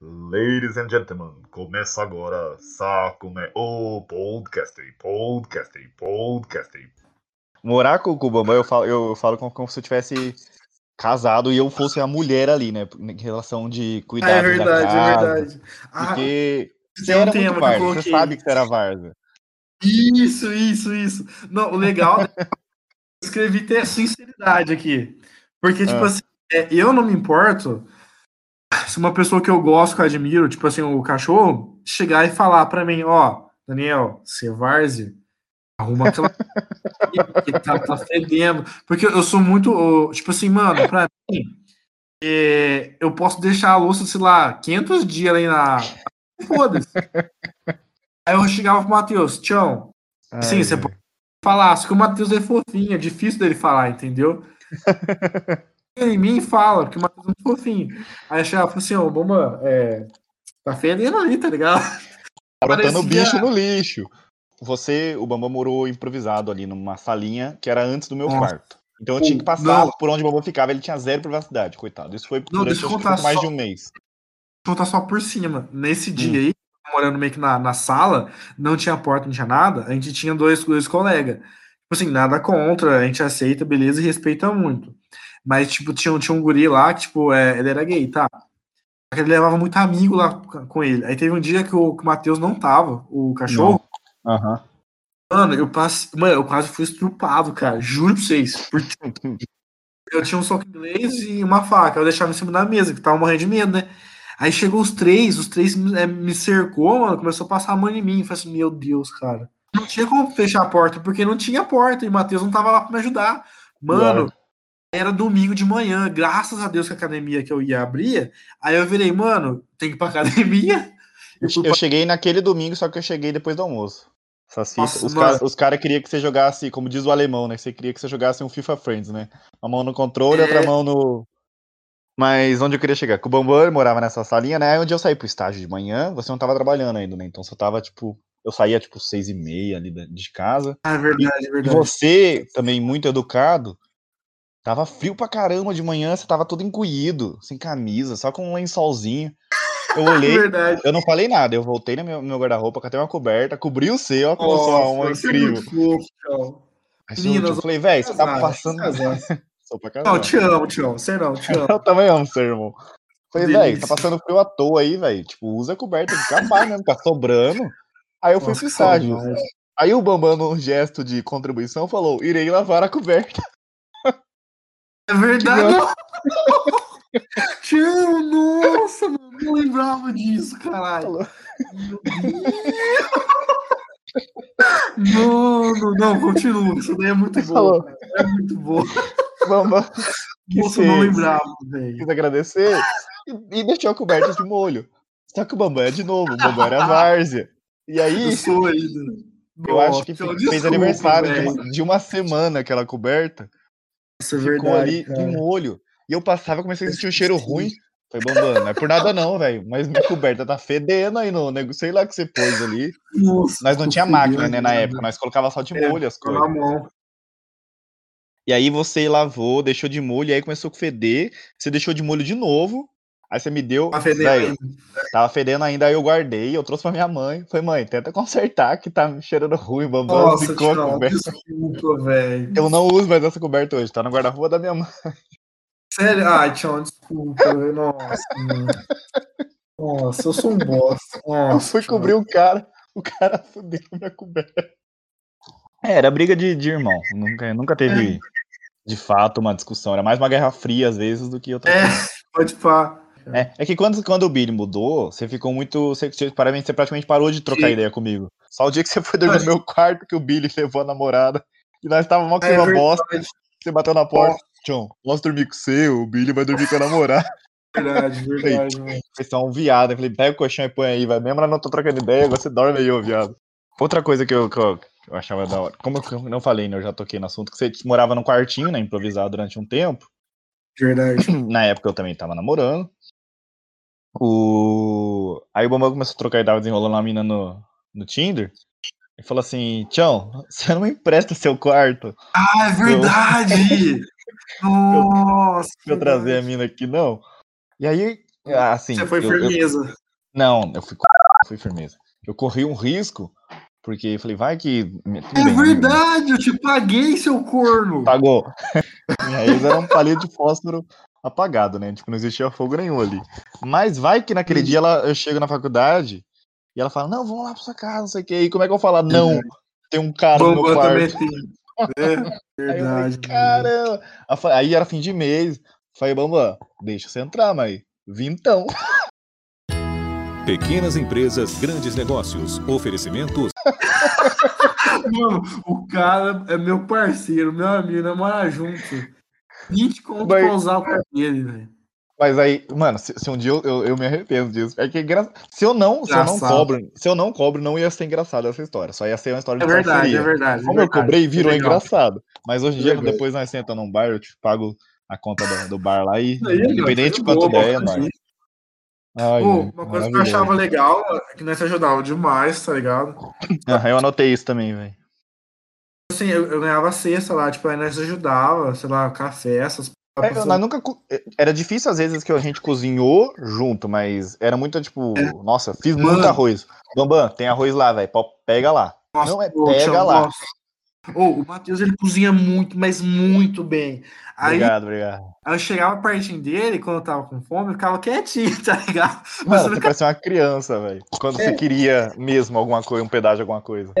Ladies and gentlemen, começa agora Sacume, o podcast, podcast, podcast. Morar com o Bambam, eu falo, eu falo como, como se eu tivesse casado e eu fosse a mulher ali, né? Em relação de cuidar é verdade, da casa. é verdade. Ah, Porque tem você um era tema muito Varza, você sabe que você era Varza. Isso, isso, isso. Não, o legal é que eu escrevi ter sinceridade aqui. Porque, tipo Ah. assim, é, eu não me importo se uma pessoa que eu gosto, que eu admiro, tipo assim, o cachorro, chegar e falar pra mim, ó, Daniel, você é várzea, arruma aquela que tá, tá fedendo. Porque eu sou muito, tipo assim, mano, pra mim, é, eu posso deixar a louça, sei lá, 500 dias ali na... Foda-se. Aí eu chegava pro Matheus, tchau, Sim, você pode falar, só que o Matheus é fofinho, é difícil dele falar, entendeu? em mim fala, porque o Matheus é muito fofinho. Aí eu chegava e falava assim, ô, bomba, é, tá fedendo ali, tá ligado? Tá brotando Parecia- bicho no lixo. Você, o Bambam morou improvisado ali numa salinha que era antes do meu Nossa. quarto. Então eu tinha que passar Não. por onde o Bambam ficava, ele tinha zero privacidade, coitado. Isso foi Não, durante deixa eu mais só- de um mês. Vou contar só por cima. Nesse Hum. dia aí, morando meio que na, na sala, não tinha porta, não tinha nada, a gente tinha dois, dois colegas. Tipo assim, nada contra, a gente aceita, beleza, e respeita muito. Mas, tipo, tinha, um- tinha um guri lá que, tipo, é, ele era gay, tá? Só que ele levava muito amigo lá com ele. Aí teve um dia que o, que o Matheus não tava, o cachorro. Aham. Mano, eu passei. Mano, eu quase fui estrupado, cara. Juro pra vocês. Porque eu tinha um soco inglês e uma faca. Eu deixava em cima da mesa, que tava morrendo de medo, né? Aí chegou os três, os três é, me cercou, mano. Começou a passar a mão em mim. Eu falei assim, meu Deus, cara. Não tinha como fechar a porta, porque não tinha porta. E o Matheus não tava lá pra me ajudar. Mano, era domingo de manhã. Graças a Deus que a academia que eu ia abrir. Aí eu virei, mano, tem que ir pra academia. Eu, cheguei naquele domingo, só que eu cheguei depois do almoço. Nossa, os caras cara queriam que você jogasse, como diz o alemão, né? Você queria que você jogasse um FIFA Friends, né? Uma mão no controle, É. outra mão no. Mas onde eu queria chegar? Com o Bambam morava nessa salinha, né? Aí onde eu saí pro estágio de manhã, você não tava trabalhando ainda, né? Então você tava, tipo. Eu saía, tipo, seis e meia ali de casa. Ah, é verdade, é E verdade. você, também muito educado, tava frio pra caramba de manhã, você tava todo encolhido, sem camisa, só com um lençolzinho. Eu olhei, verdade. eu não falei nada, eu voltei no meu, meu guarda-roupa, catei uma coberta, cobri o seu, ó, como alma Nossa, você é incrível. fofo. Aí eu- falei, velho, você tá passando. Sou pra casar. Não, te amo, te amo. Você não, te amo. Eu também amo seu irmão. Falei, velho, tá passando frio à toa aí, velho. Tipo, usa a coberta de capaz mesmo, tá sobrando. Aí eu fui Nossa, pro estágio. Aí o Bambam, num gesto de contribuição, falou: irei lavar a coberta. É verdade, não. Amo, nossa, mano. Não lembrava disso, caralho. Deus. Mano, não, continua. Isso daí é muito bom. É muito bom. Que Nossa, não lembrava, velho. quis agradecer e, e deixou a coberta de molho. Só que o Bambam é de novo, o Bambam era várzea. E aí, Eu eu acho que fez desculpa, aniversário de uma, de uma semana aquela coberta. Isso é ficou verdade, ali cara. de molho. E eu passava e comecei a sentir um cheiro ruim. Falei, Bambam, não é por nada não, velho. Mas minha coberta tá fedendo aí no nego. Sei lá o que você pôs ali. Nossa, Nós não tinha máquina, né, na época. Nós colocava só de É, molho as coisas. na mão. E aí você lavou, deixou de molho, e aí começou a feder. Você deixou de molho de novo. Aí você me deu. Tá fedendo velho, ainda. Tava fedendo ainda, aí eu guardei, eu trouxe pra minha mãe. Falei, mãe, tenta consertar que tá cheirando ruim, bambam Nossa, tchau, coberta. desculpa, velho. Eu não uso mais essa coberta hoje, tá no guarda-roupa da minha mãe. Sério? Ai, tchau, desculpa. velho. Nossa, mano. Nossa, eu sou um bosta. Eu Nossa, fui tchau. cobrir o cara, o cara fudeu minha coberta. É, era briga de, de irmão, nunca, nunca teve de fato uma discussão, era mais uma guerra fria às vezes do que outra É. coisa. Pode pá. É, é que quando, quando o Billy mudou, você ficou muito. Você, você, parabéns, você praticamente parou de trocar Sim. ideia comigo. Só o dia que você foi dormir no meu quarto que o Billy levou a namorada. E nós estávamos mal com É uma bosta. Você bateu na porta. John, posso dormir com você? O Billy vai dormir com a namorada. verdade, verdade. Vocês são um viado. Eu falei, pega o colchão e põe aí, vai. Mesmo eu não tô trocando ideia, agora você dorme aí, ô viado. Outra coisa que eu, que eu, que eu achava da hora. Como eu não falei, né? Eu já toquei no assunto, que você morava num quartinho, né? Improvisado durante um tempo. Verdade. Na época eu também tava namorando. O... Aí o Bambam começou a trocar ideia, desenrolando uma mina no, no Tinder. E falou assim: Tchão, você não me empresta seu quarto Ah, é verdade! Nossa! pra eu trazer a mina aqui, não? E aí Ah, assim, Você foi eu- eu- firmeza. Não, eu fui, fui firmeza. Eu corri um risco, porque eu falei, vai que. tudo É bem, verdade, eu te paguei, seu corno. Pagou. Minha ex era um palito de fósforo apagado, né? Tipo, não existia fogo nenhum ali. Mas vai que naquele dia ela, eu chego na faculdade e ela fala, não, vamos lá pra sua casa, não sei o quê. E como é que eu falo? Não, tem um cara no meu quarto. É, verdade. caramba. Aí eu falei- Aí era fim de mês. Falei, Bambam, deixa você entrar, mas vintão. Pequenas empresas, grandes negócios. Oferecimento Mano, o cara é meu parceiro, meu amigo, namora junto. 20 conto Mas- pra usar dele, velho. Mas aí, mano, se, se um dia eu, eu, eu me arrependo disso. É que é engra... se eu não, se eu não cobro, se eu não cobro, não ia ser engraçado essa história. Só ia ser uma história É de verdade, parceria. é verdade. é Como eu verdade. cobrei, virou É engraçado. Mas hoje em dia, Legal. depois nós sentamos num bar, eu te pago a conta do, do bar lá e, mano, independente de quanto der, é nóis. Ai, uma coisa que eu achava legal é que nós ajudava demais, tá ligado? Ah, eu anotei isso também, velho. Assim, eu, eu ganhava cesta lá, tipo, aí nós ajudava, sei lá, café, essas É, nós nunca. co- Era difícil às vezes que a gente cozinhou junto, mas era muito tipo, nossa, fiz muito É. Mano. arroz. Bambam, tem arroz lá, velho. Pega lá. Nossa, Não é pega lá. nossa. Ô, o Matheus ele cozinha muito, mas muito bem. Aí, Obrigado, obrigado. aí eu chegava pertinho dele, quando eu tava com fome, eu ficava quietinho, tá ligado? Mas Mano, você não- parecia uma criança, velho. Quando É. você queria mesmo alguma coisa, um pedaço de alguma coisa.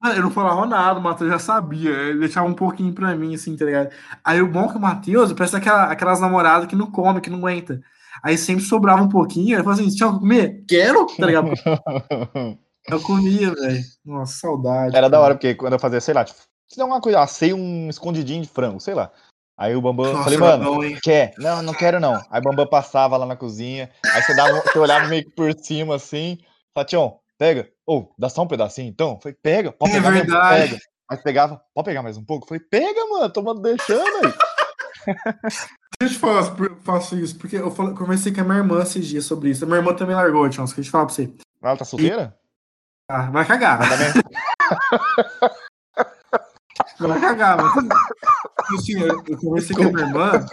Mano, eu não falava nada, o Matheus já sabia. Ele deixava um pouquinho pra mim, assim, tá ligado? Aí o bom é que o Matheus parece aquela, aquelas namoradas que não come, que não aguenta. Aí sempre sobrava um pouquinho, ele falava assim: eu comer? Quero, tá ligado? Eu comia, velho. Nossa, saudade. Era da cara. hora, porque quando eu fazia, sei lá, tipo, se der uma coisa, assei um escondidinho de frango, sei lá. Aí o Bambam, Nossa, falei, mano, hein? quer? Não, não quero não. Aí o Bambam passava lá na cozinha, aí você, dava, você olhava meio que por cima assim, Fatião, pega. Ô, dá só um pedacinho então? Falei, pega, pode É pegar mesmo, verdade. pega. Aí pegava, pode pegar mais um pouco? Falei, pega, mano, tô deixando aí. Deixa eu te falar, faço isso, porque eu conversei com a minha irmã esses dias sobre isso. A minha irmã também largou, Tião, deixa eu te falar pra você. Ela tá solteira? Ah, vai cagar. Tá? Vai cagar, mano. Assim, eu, eu conversei com a minha irmã.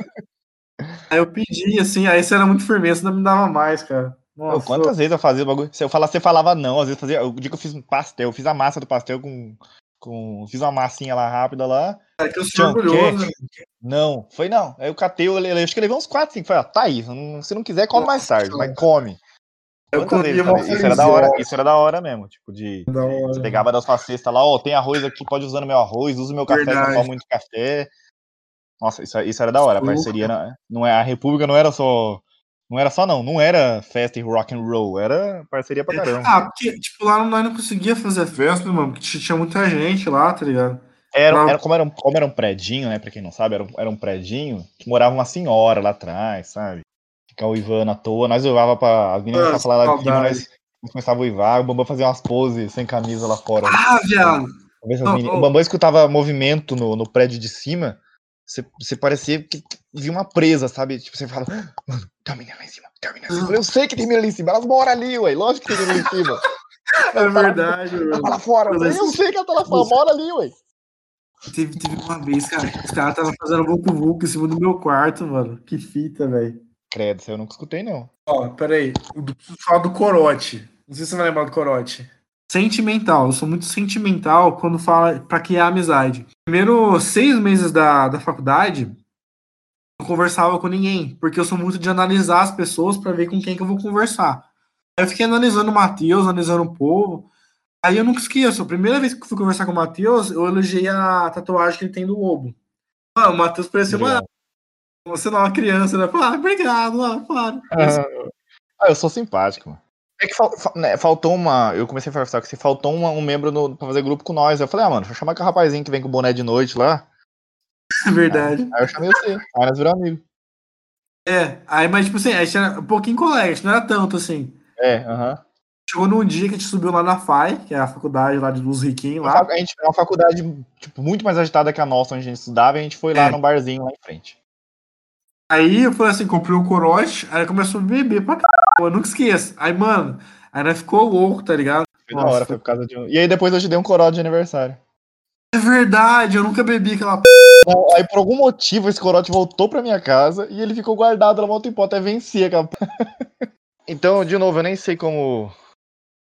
Aí eu pedi, assim, aí você era muito firmeza, não me dava mais, cara. Pô, Nossa, quantas vezes eu fazia o bagulho? Se eu falasse, você falava não. Às vezes fazia. O dia que eu fiz um pastel, eu fiz a massa do pastel com. com fiz uma massinha lá rápida lá. é que eu sou orgulhoso. né? Não, foi não. Aí eu catei, eu, le- acho que eu levei uns 4, 5. Falei, ó, tá aí. Se não quiser, come mais tarde, mas come. Eu comia falei? Isso era da hora, isso era da hora mesmo. Tipo, de. Da hora. Você pegava das suas cestas lá, ó, tem arroz aqui, pode usar no meu arroz, usa o meu café, Verdade. não tomo muito café. Nossa, isso, isso era da hora. A parceria não, não é, a República não era só. Não era só não, não era festa e rock and roll, era parceria pra caramba. Ah, porque, tipo, lá nós não conseguia fazer festa, mano, porque tinha muita gente lá, tá ligado? Era, era, como, era um, como era um predinho, né? Pra quem não sabe, era um, era um predinho que morava uma senhora lá atrás, sabe? Ficar uivando à toa. Nós uivava pra. As meninas Nossa, estavam lá de cima, nós, nós começava a uivar, o Bambam fazia umas poses sem camisa lá fora. Ah, viado. Meninas-. O Bambam escutava movimento no, no prédio de cima. Você, você parecia que via uma presa, sabe? Tipo, você fala, mano, tem uma menina lá em cima, tem uma menina lá em cima. Eu sei que tem menina lá em cima, elas moram ali, ué. Lógico que tem menina lá em cima. É verdade, Ela tá mano. lá fora. Mas Eu assim- sei que ela tá lá fora, mora ali, ué. Teve, teve uma vez, cara, os caras estavam fazendo vulco vulco em cima do meu quarto, mano. Que fita, velho. Credo, isso eu nunca escutei, não. Ó, peraí. Eu preciso falar do corote. Não sei se você vai lembrar do corote. Sentimental. Eu sou muito sentimental quando fala pra criar amizade. Primeiro seis meses da, da faculdade, não conversava com ninguém. Porque eu sou muito de analisar as pessoas pra ver com quem que eu vou conversar. Aí eu fiquei analisando o Matheus, analisando o povo. Aí eu nunca esqueço. A primeira vez que fui conversar com o Matheus, eu elogiei a tatuagem que ele tem do lobo. Mano, o Matheus parecia uma. Você não é uma criança, né? Falei, ah, obrigado, ah, claro. Ah, eu sou simpático, mano. É que fal- fa- né, faltou uma. Eu comecei a conversar com você, faltou uma- um membro no, pra fazer grupo com nós. Eu falei, ah, mano, deixa eu chamar aquele rapazinho que vem com o boné de noite lá. É verdade. Aí eu chamei você. Aí nós viramos amigo. É, aí, mas tipo assim, a gente era um pouquinho colega, a gente não era tanto assim. É, aham. Chegou num dia que a gente subiu lá na FAI, que é a faculdade lá de dos riquinhos lá. A gente é uma faculdade tipo, muito mais agitada que a nossa, onde a gente estudava, e a gente foi lá É. num barzinho lá em frente. Aí eu falei assim, comprei um corote, aí começou a beber pra caramba, eu nunca esqueço. Aí, mano, aí nós ficou louco, tá ligado? Foi da hora, foi por causa de um. E aí depois eu te dei um corote de aniversário. É verdade, eu nunca bebi aquela p... Não, aí por algum motivo esse corote voltou pra minha casa e ele ficou guardado lá um tempo até vencer aquela. Então, de novo, eu nem sei como